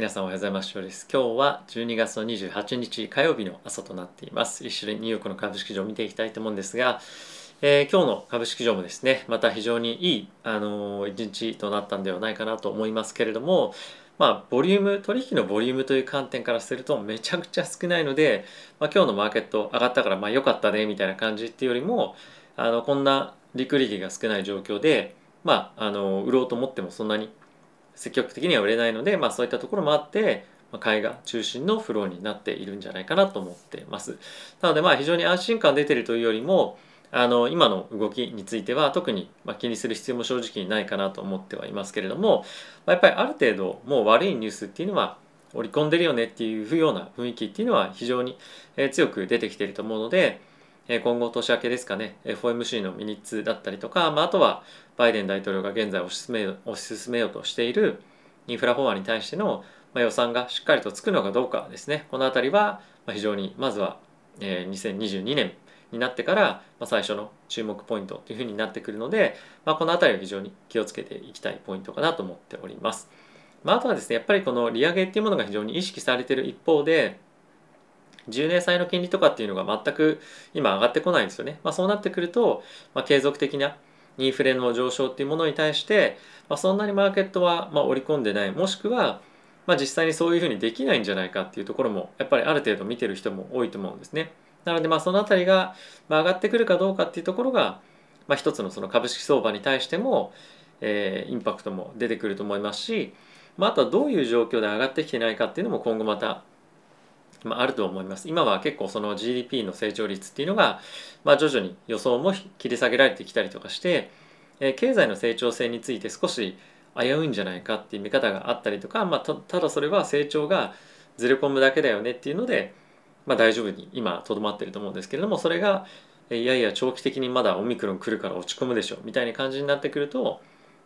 皆さんおはようございます。です。今日は12月の28日火曜日の朝となっています。一緒にニューヨークの株式市場を見ていきたいと思うんですが、えー、今日の株式市場もですね、また非常にいい、あのー、一日となったんではないかなと思いますけれども、まあ、ボリューム、取引のボリュームという観点からするとめちゃくちゃ少ないので、まあ、今日のマーケット上がったからまあ良かったねみたいな感じっていうよりも、あの、こんなリクリティが少ない状況で、まあ、あの、売ろうと思ってもそんなに積極的には売れないので、まあ、そういったところもあって、まあ、買いが中心のフローになっているんじゃないかなと思っています。なのでまあ非常に安心感出てるというよりもあの今の動きについては特にま気にする必要も正直ないかなと思ってはいますけれども、まあ、やっぱりある程度もう悪いニュースっていうのは織り込んでるよねっていうような雰囲気っていうのは非常に強く出てきていると思うので今後年明けですかね FOMC のミニッツだったりとか、まあ、あとはバイデン大統領が現在推し進め推し進めようとしているインフラ法案に対しての予算がしっかりとつくのかどうかですねこの辺りは非常にまずは2022年になってから最初の注目ポイントというふうになってくるので、まあ、この辺りは非常に気をつけていきたいポイントかなと思っております。まあ、あとはですねやっぱりこの利上げっていうものが非常に意識されている一方で10年債の金利とかっていうのが全く今上がってこないんですよね。まあ、そうなってくると、まあ、継続的なインフレの上昇っていうものに対して、まあ、そんなにマーケットはま織り込んでないもしくはまあ、実際にそういうふうにできないんじゃないかっていうところもやっぱりある程度見てる人も多いと思うんですね。なのでまあその辺りが上がってくるかどうかっていうところが、まあ、一つのその株式相場に対しても、えー、インパクトも出てくると思いますし、まあ、あとはどういう状況で上がってきてないかっていうのも今後またまあ、あると思います。今は結構その GDP の成長率っていうのが、まあ、徐々に予想も切り下げられてきたりとかして、えー、経済の成長性について少し危ういんじゃないかっていう見方があったりとか、まあ、ただそれは成長がずれ込むだけだよねっていうので、まあ、大丈夫に今とどまってると思うんですけれどもそれがいやいや長期的にまだオミクロン来るから落ち込むでしょみたいな感じになってくると、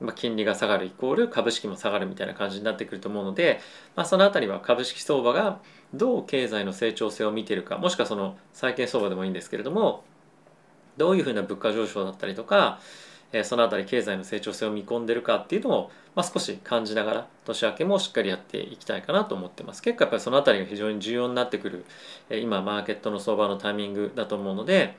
まあ、金利が下がるイコール株式も下がるみたいな感じになってくると思うので、まあ、その辺りは株式相場がどう経済の成長性を見ているかもしくはその債券相場でもいいんですけれどもどういうふうな物価上昇だったりとかえその辺り経済の成長性を見込んでるかっていうのを、まあ、少し感じながら年明けもしっかりやっていきたいかなと思ってます。結構やっぱりその辺りが非常に重要になってくる、え今マーケットの相場のタイミングだと思うので、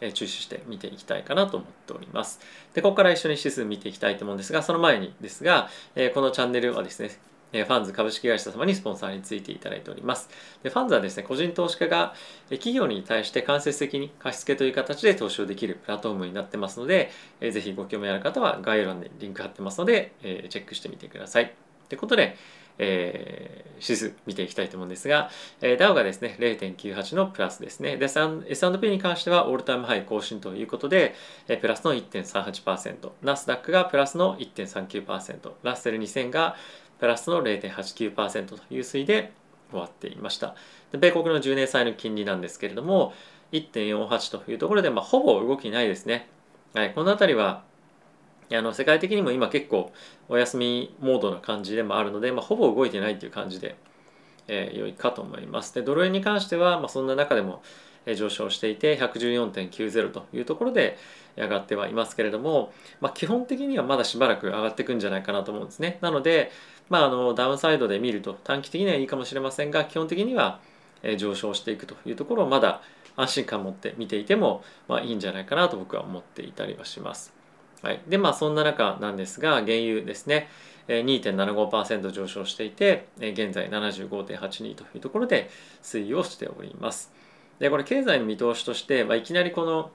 え注視して見ていきたいかなと思っておりますでここから一緒に指数見ていきたいと思うんですがその前にですが、えこのチャンネルはですねファンズ株式会社様にスポンサーについていただいております。でファンズはですね、個人投資家が企業に対して間接的に貸付という形で投資をできるプラットフォームになってますので、ぜひご興味ある方は概要欄にリンク貼ってますので、チェックしてみてください。ということで、えー、指数見ていきたいと思うんですが、えー、ダウがですね、0.98のプラスですね。で、S&P に関してはオールタイムハイ更新ということで、えー、プラスの1.38%、ナスダックがプラスの1.39%、ラッセル2000がプラスの0.89%という推移で終わっていました。で米国の10年債の金利なんですけれども1.48というところで、まあ、ほぼ動きないですね、はい、この辺りはあの世界的にも今結構お休みモードな感じでもあるので、まあ、ほぼ動いてないっていう感じで、えー、良いかと思いますでドル円に関しては、まあ、そんな中でも上昇していて114.90というところで上がってはいますけれども、まあ、基本的にはまだしばらく上がっていくんじゃないかなと思うんですね。なので、まあ、あのダウンサイドで見ると短期的にはいいかもしれませんが基本的には上昇していくというところをまだ安心感を持って見ていても、まあ、いいんじゃないかなと僕は思っていたりはします。はい、でまあそんな中なんですが原油ですね2.75%上昇していて現在75.82というところで推移をしております。でこれ経済の見通しとして、まあ、いきなりこの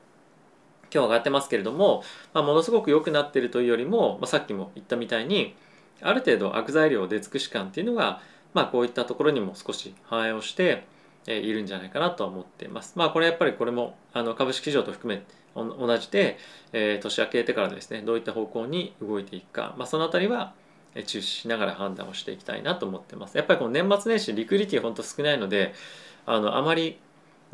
今日上がってますけれども、まあ、ものすごく良くなっているというよりも、まあ、さっきも言ったみたいにある程度悪材料出尽くし感っていうのが、まあ、こういったところにも少し反映をしているんじゃないかなと思っています。まあこれやっぱりこれもあの株式市場と含め同じで、えー、年明けてからですねどういった方向に動いていくか、まあ、その辺りは注視しながら判断をしていきたいなと思ってます。やっぱりこの年末年始リクリティ本当少ないのであのあまり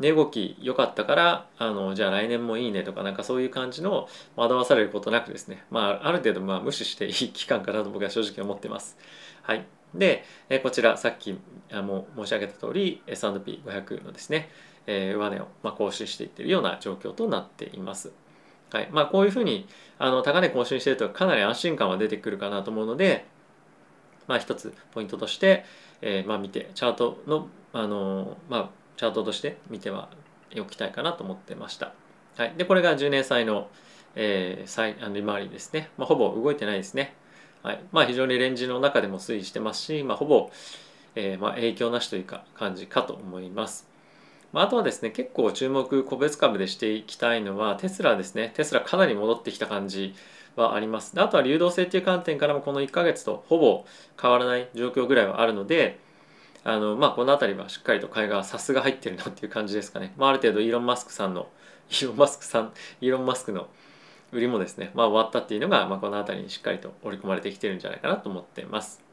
値動き良かったからあのじゃあ来年もいいねとかなんかそういう感じの惑わされることなくですね、まあ、ある程度まあ無視していい期間かなと僕は正直思ってます。はい、でえこちらさっきあも申し上げた通り S&P500 のですねえ上値をま更新していってるような状況となっています。はいまあ、こういうふうにあの高値更新してるとかなり安心感は出てくるかなと思うのでまあ、一つポイントとして、えー、まあ見てチャートの、あのまあ、チャートとして見てはおきたいかなと思ってました。はい、でこれが10年債の、えー、債利回りですね、まあ、ほぼ動いてないですね。はい。まあ、非常にレンジの中でも推移してますし、まあ、ほぼ、えーまあ、影響なしというか感じかと思います。まあ、あとはですね結構注目個別株でしていきたいのはテスラですね。テスラかなり戻ってきた感じはあります。であとは流動性っていう観点からもこの1ヶ月とほぼ変わらない状況ぐらいはあるのであのまあこの辺りはしっかりと買いがさすが入ってるなっていう感じですかね、まあ、ある程度イーロン・マスクさんのイーロン・マスクさんイーロン・マスクの売りもですね、まあ、終わったっていうのが、まあ、この辺りにしっかりと織り込まれてきてるんじゃないかなと思ってます。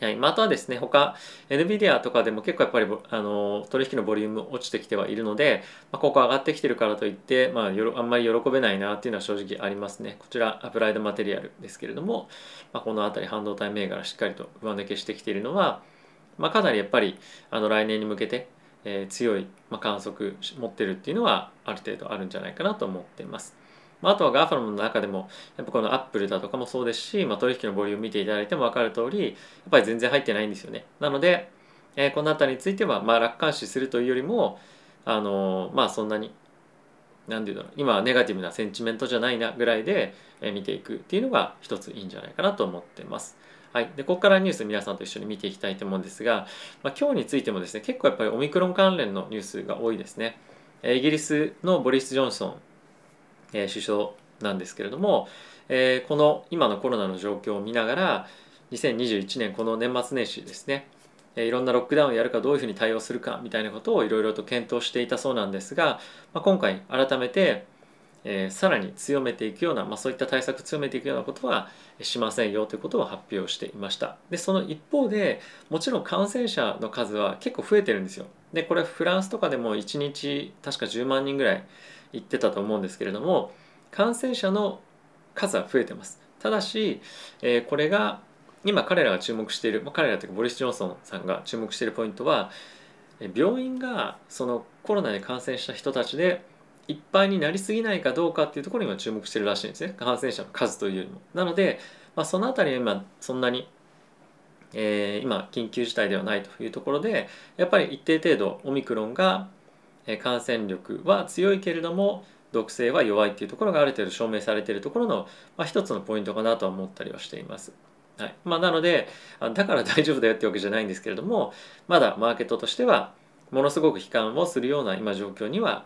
はいまあ、あとはですね他 NVIDIA とかでも結構やっぱりあの取引のボリューム落ちてきてはいるので、まあ、ここ上がってきてるからといって、まあ、よろあんまり喜べないなっていうのは正直ありますねこちらアプライドマテリアルですけれども、まあ、この辺り半導体銘柄しっかりと上抜けしてきているのは、まあ、かなりやっぱりあの来年に向けて、えー、強い、まあ、観測持ってるっていうのはある程度あるんじゃないかなと思っています。まあ、あとは GAFA の中でもやっぱこのアップルだとかもそうですし、まあ、取引のボリューム見ていただいても分かる通りやっぱり全然入ってないんですよねなので、えー、この辺りについてはまあ楽観視するというよりもあのー、まあそんなに何て言うんだろう今はネガティブなセンチメントじゃないなぐらいで見ていくっていうのが一ついいんじゃないかなと思ってます。はい、でここからニュース皆さんと一緒に見ていきたいと思うんですが、まあ、今日についてもですね結構やっぱりオミクロン関連のニュースが多いですね。イギリスのボリス・ジョンソン、え、首相なんですけれども、え、この今のコロナの状況を見ながら2021年この年末年始ですねいろんなロックダウンをやるかどういうふうに対応するかみたいなことをいろいろと検討していたそうなんですが、まあ、今回改めて、えー、さらに強めていくような、まあ、そういった対策強めていくようなことはしませんよということを発表していました。でその一方でもちろん感染者の数は結構増えてるんですよ。でこれフランスとかでも1日確か10万人ぐらい行ってたと思うんですけれども感染者の数は増えてます。ただし、えー、これが今彼らが注目している、まあ、彼らというかボリス・ジョンソンさんが注目しているポイントは病院がそのコロナに感染した人たちでいっぱいになりすぎないかどうかっていうところに今注目してるらしいんですね。感染者の数というよりも。なので、まあ、その辺りは今そんなに、えー、今緊急事態ではないというところでやっぱり一定程度オミクロンが感染力は強いけれども毒性は弱いっていうところがある程度証明されているところの、まあ、一つのポイントかなとは思ったりはしています。はいまあ、なのでだから大丈夫だよってわけじゃないんですけれどもまだマーケットとしてはものすごく悲観をするような今状況には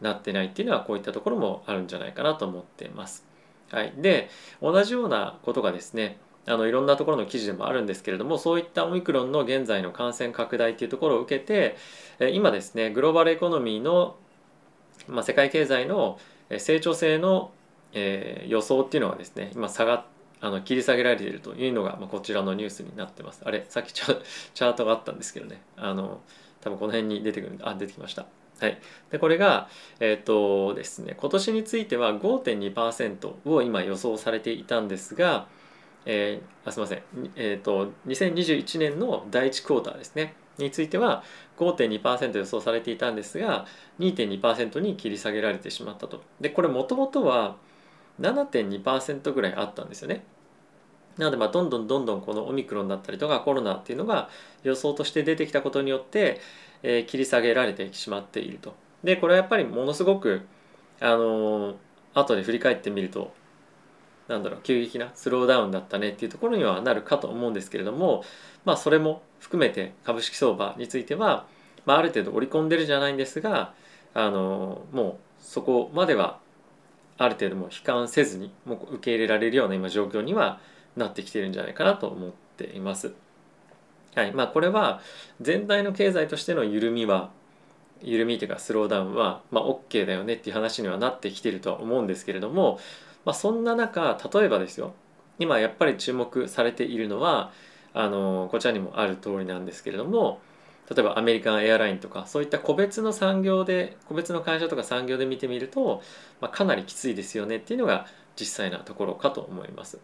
なってないっていうのはこういったところもあるんじゃないかなと思っています。はい、で同じようなことがですねあのいろんなところの記事でもあるんですけれどもそういったオミクロンの現在の感染拡大っていうところを受けて今ですねグローバルエコノミーのまあ、世界経済の成長性の、えー、予想っていうのはですね今下があの切り下げられているというのが、まあ、こちらのニュースになってます。あれさっき チャートがあったんですけどね。あの多分この辺に出てくるあ出てきました。はい、でこれが、えっ、ー、とですね、今年については5.2%を今予想されていたんですが、えー、あすみません、えーと、2021年の第1クォーターですね。については5.2%予想されていたんですが2.2%に切り下げられてしまったと。でこれもともとは7.2%ぐらいあったんですよね。なのでまあどんどんどんどんこのオミクロンだったりとかコロナっていうのが予想として出てきたことによって、えー、切り下げられてしまっていると。でこれはやっぱりものすごくあのー、後で振り返ってみるとなんだろう急激なスローダウンだったねっていうところにはなるかと思うんですけれどもまあそれも含めて株式相場については、まあ、ある程度織り込んでるじゃないんですがあのもうそこまではある程度も悲観せずにもう受け入れられるような今状況にはなってきてるんじゃないかなと思っています。はいまあ、これは全体の経済としての緩みは緩みというかスローダウンは、まあ、OK だよねっていう話にはなってきてるとは思うんですけれどもまあ、そんな中例えばですよ今やっぱり注目されているのはあのこちらにもある通りなんですけれども例えばアメリカンエアラインとかそういった個別の産業で個別の会社とか産業で見てみると、まあ、かなりきついですよねっていうのが実際なところかと思います。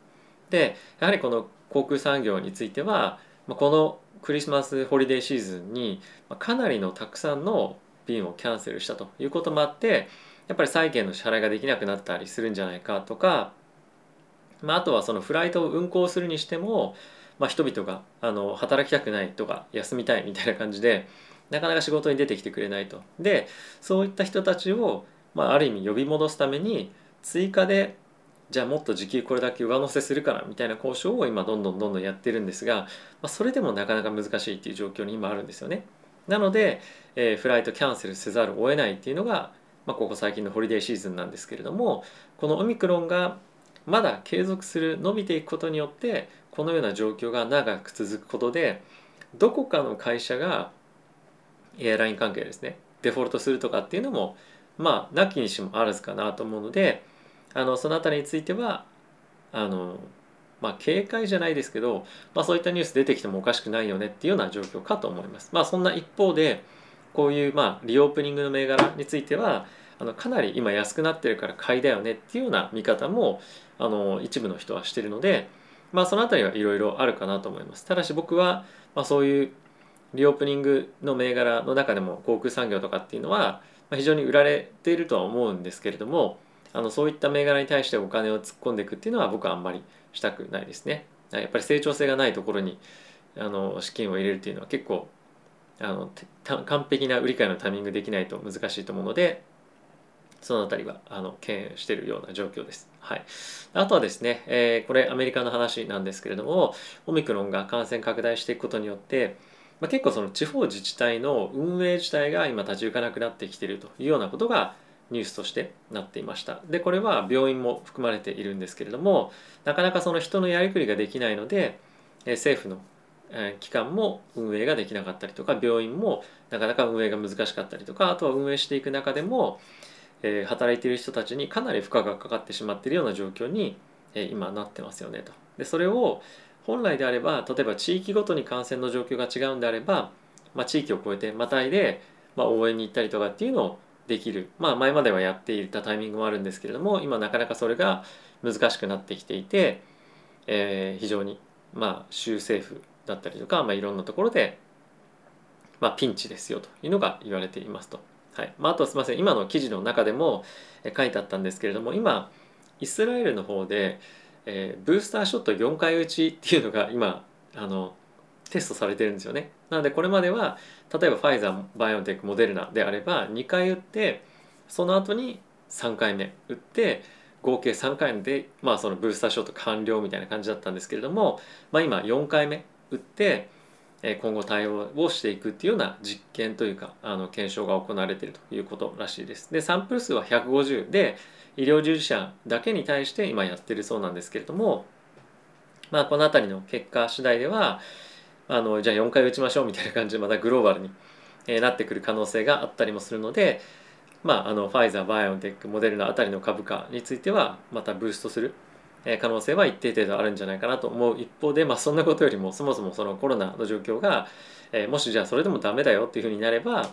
でやはりこの航空産業については、まあ、このクリスマスホリデーシーズンにかなりのたくさんの便をキャンセルしたということもあってやっぱり債券の支払いができなくなったりするんじゃないかとか、まあ、あとはそのフライトを運航するにしても、まあ、人々があの働きたくないとか休みたいみたいな感じでなかなか仕事に出てきてくれないと。でそういった人たちを、まあ、ある意味呼び戻すために追加でじゃあもっと時給これだけ上乗せするからみたいな交渉を今どんどんどんどんやってるんですが、まあ、それでもなかなか難しいっていう状況に今あるんですよね。なので、えー、フライトキャンセルせざるを得ないっていうのが、まあ、ここ最近のホリデーシーズンなんですけれどもこのオミクロンがまだ継続する伸びていくことによってこのような状況が長く続くことでどこかの会社がエアライン関係ですねデフォルトするとかっていうのもまあなきにしもあらずかなと思うのであのその辺りについてはあのまあ警戒じゃないですけど、まあ、そういったニュース出てきてもおかしくないよねっていうような状況かと思います。まあそんな一方でこういうまあリオープニングの銘柄についてはあのかなり今安くなってるから買いだよねっていうような見方もあの一部の人はしてるので、まあ、その辺りはいろいろあるかなと思います。ただし僕は、まあ、そういうリオープニングの銘柄の中でも航空産業とかっていうのは非常に売られているとは思うんですけれどもあのそういった銘柄に対してお金を突っ込んでいくっていうのは僕はあんまりしたくないですね。やっぱり成長性がないところにあの資金を入れるっていうのは結構あの完璧な売り買いのタイミングできないと難しいと思うのでその辺りはあの敬遠しているような状況です。はい、あとはですね、えー、これアメリカの話なんですけれどもオミクロンが感染拡大していくことによって、まあ、結構その地方自治体の運営自体が今立ち行かなくなってきているというようなことがニュースとしてなっていましたでこれは病院も含まれているんですけれどもなかなかその人のやりくりができないので政府の機関も運営ができなかったりとか病院もなかなか運営が難しかったりとかあとは運営していく中でもえ、働いている人たちにかなり負荷がかかってしまっているような状況に、え、今なってますよねと。でそれを本来であれば例えば地域ごとに感染の状況が違うんであれば、まあ、地域を越えてまたいで、まあ、応援に行ったりとかっていうのをできる、まあ、前まではやっていたタイミングもあるんですけれども今なかなかそれが難しくなってきていて、えー、非常にまあ州政府だったりとか、まあ、いろんなところで、まあ、ピンチですよというのが言われていますと。はいまあ、あとすみません今の記事の中でも書いてあったんですけれども今イスラエルの方で、えー、ブースターショット4回打ちっていうのが今あのテストされてるんですよね。なのでこれまでは例えばファイザーバイオンテックモデルナであれば2回打ってその後に3回目打って合計3回目で、まあ、そのブースターショット完了みたいな感じだったんですけれども、まあ、今4回目打って今後対応をしていくっていうような実験というかあの検証が行われているということらしいです。でサンプル数は150で医療従事者だけに対して今やってるそうなんですけれども、まあ、この辺りの結果次第ではあのじゃあ4回打ちましょうみたいな感じでまたグローバルに、えなってくる可能性があったりもするので、まあ、あのファイザーバイオンテックモデルナあたりの株価についてはまたブーストする可能性は一定程度あるんじゃないかなと思う一方で、まあ、そんなことよりもそもそもそのコロナの状況が、え、もしじゃあそれでもダメだよっていうふうになれば、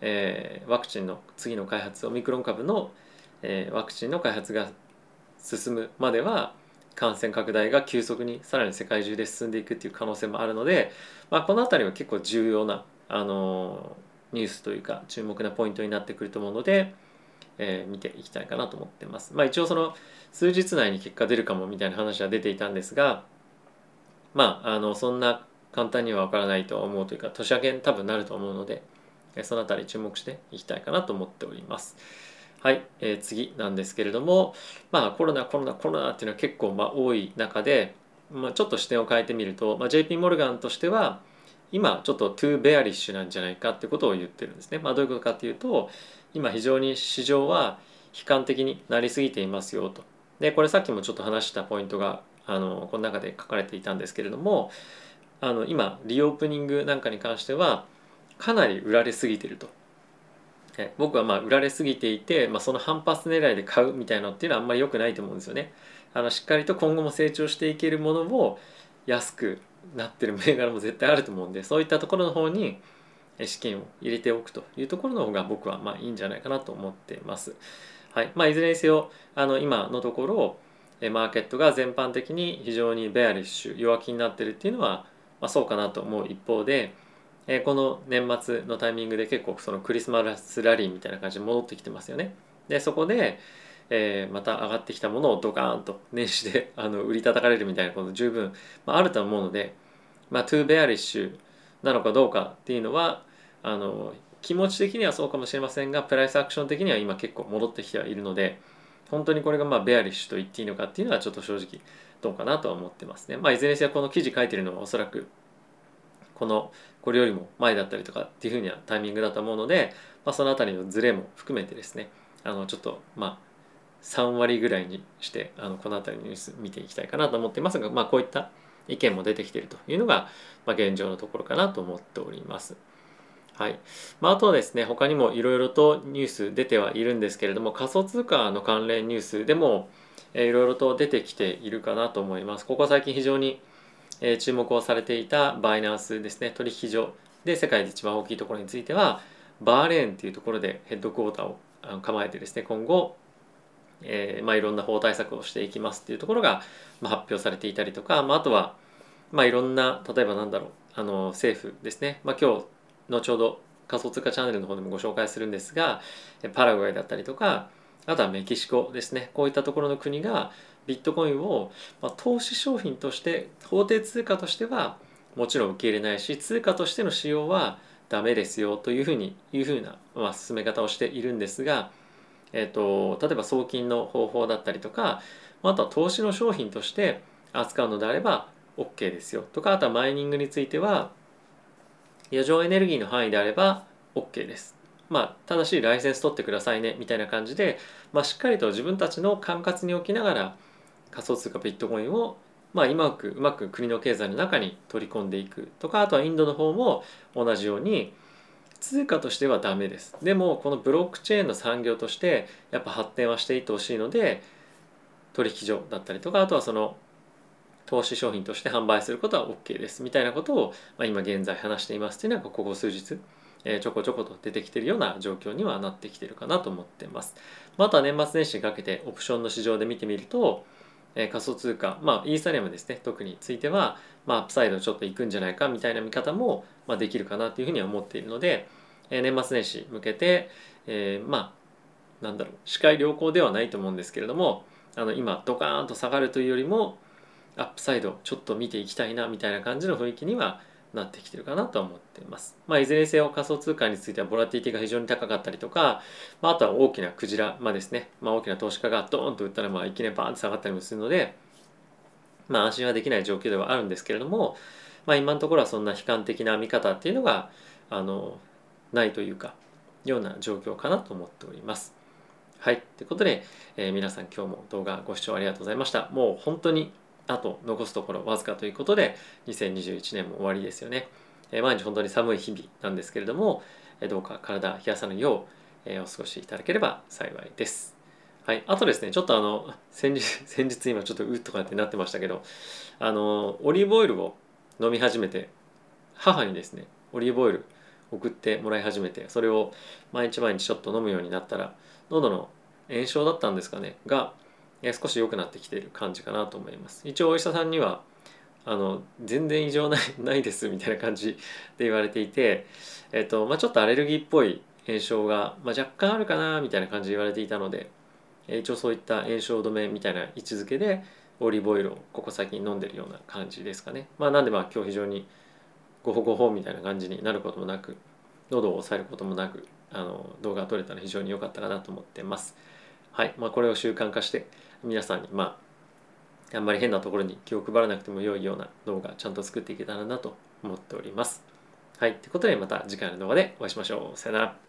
え、ワクチンの次の開発オミクロン株の、え、ワクチンの開発が進むまでは感染拡大が急速にさらに世界中で進んでいくっていう可能性もあるので、まあ、この辺りは結構重要な、あのニュースというか注目なポイントになってくると思うので、えー、見ていきたいかなと思ってます。まあ、一応その数日内に結果出るかもみたいな話は出ていたんですがまああのそんな簡単には分からないと思うというか年明けに多分なると思うのでその辺り注目していきたいかなと思っております。はい、えー、次なんですけれども、まあ、コロナコロナコロナっていうのは結構まあ多い中で、まあ、ちょっと視点を変えてみると、まあ、JP モルガンとしては今ちょっとトゥーベアリッシュなんじゃないかってことを言ってるんですね。まあ、どういうことかっていうと今非常に市場は悲観的になりすぎていますよと。でこれさっきもちょっと話したポイントがあのこの中で書かれていたんですけれどもあの今リオープニングなんかに関してはかなり売られすぎてると。僕はまあ売られすぎていて、まあ、その反発狙いで買うみたいなのっていうのはあんまり良くないと思うんですよね。あのしっかりと今後も成長していけるものを安くなってる銘柄も絶対あると思うんでそういったところの方に資金を入れておくというところの方が僕はまあいいんじゃないかなと思ってます。はいまあ、いずれにせよあの今のところマーケットが全般的に非常にベアリッシュ弱気になってるっていうのは、まあ、そうかなと思う一方でえこの年末のタイミングで結構そのクリスマスラリーみたいな感じで戻ってきてますよね。でそこでえー、また上がってきたものをドカーンと年始であの売り叩かれるみたいなこと十分、まあ、あると思うので、まあ、 too bearish なのかどうかっていうのはあの気持ち的にはそうかもしれませんが price action 的には今結構戻ってきてはいるので本当にこれがまあ bearish と言っていいのかっていうのはちょっと正直どうかなとは思ってますね。まあ、いずれにせよこの記事書いてるのはおそらくこのこれよりも前だったりとかっていうふうにはタイミングだと思うので、まあ、その辺りのズレも含めてですねあのちょっとまあ3割ぐらいにしてあのこの辺りのニュース見ていきたいかなと思っていますが、まあ、こういった意見も出てきているというのが、まあ、現状のところかなと思っております。はいまあ、あとはですね他にもいろいろとニュース出てはいるんですけれども仮想通貨の関連ニュースでもいろいろと出てきているかなと思います。ここ最近非常に注目をされていたバイナンスですね取引所で世界で一番大きいところについてはバーレーンっていうところでヘッドクォーターを構えてですね今後えーまあ、いろんな法対策をしていきますっていうところが、まあ、発表されていたりとか、まあ、あとは、まあ、いろんな例えばなんだろうあの政府ですね、まあ、今日後ほど仮想通貨チャンネルの方でもご紹介するんですがパラグアイだったりとかあとはメキシコですね。こういったところの国がビットコインを、まあ、投資商品として法定通貨としてはもちろん受け入れないし通貨としての使用はダメですよというふうにいうふうな、まあ、進め方をしているんですがえーと、例えば送金の方法だったりとかあとは投資の商品として扱うのであれば OK ですよとかあとはマイニングについては余剰エネルギーの範囲であれば OK です。まあ、ただしライセンス取ってくださいねみたいな感じで、まあ、しっかりと自分たちの管轄に置きながら仮想通貨ビットコインをまあ、うまくうまく国の経済の中に取り込んでいくとかあとはインドの方も同じように通貨としてはダメです。でもこのブロックチェーンの産業としてやっぱ発展はしていってほしいので取引所だったりとかあとはその投資商品として販売することは OK です。みたいなことを、まあ、今現在話していますっていうのはここ数日、えー、ちょこちょこと出てきてるような状況にはなってきてるかなと思ってます。また年末年始にかけてオプションの市場で見てみると、えー、仮想通貨、まあ、イーサリアムですね。特については、まあ、 upside ちょっといくんじゃないかみたいな見方も、まあ、できるかなというふうには思っているので、えー、年末年始向けて、えー、まあなんだろう視界良好ではないと思うんですけれどもあの今ドカーンと下がるというよりも upside ちょっと見ていきたいなみたいな感じの雰囲気にはなってきてるかなと思っています。まあ、いずれにせよ仮想通貨についてはボラティリティが非常に高かったりとか、まあ、あとは大きなクジラ、まあですね、まあ、大きな投資家がドーンと売ったらまあいきなりバーンと下がったりもするので、まあ、安心はできない状況ではあるんですけれども、まあ、今のところはそんな悲観的な見方っていうのがあのないというかような状況かなと思っております。はい。ということで、えー、皆さん今日も動画ご視聴ありがとうございました。もう本当にあと残すところわずかということで2021年も終わりですよね。えー、毎日本当に寒い日々なんですけれども、えー、どうか体冷やさぬよう、え、お過ごしいただければ幸いです。はい。あとですね、ちょっとあの、先日、先日今ちょっとうっとかってなってましたけど、あの、オリーブオイルを飲み始めて、母にですね、オリーブオイル送ってもらい始めてそれを毎日毎日ちょっと飲むようになったら喉の炎症だったんですかねが少し良くなってきている感じかなと思います一応お医者さんにはあの全然異常ない ないですみたいな感じで言われていて、えっとまあ、ちょっとアレルギーっぽい炎症が、まあ、若干あるかなみたいな感じで言われていたので一応そういった炎症止めみたいな位置づけでオリーブオイルをここ最近飲んでるような感じですかね。まあ、なんでまあ今日非常にごほごほみたいな感じになることもなく喉を抑えることもなくあの動画が撮れたら非常に良かったかなと思ってます。はいまあ、これを習慣化して皆さんにまああんまり変なところに気を配らなくても良いような動画ちゃんと作っていけたらなと思っております。はい、ということでまた次回の動画でお会いしましょう。さよなら。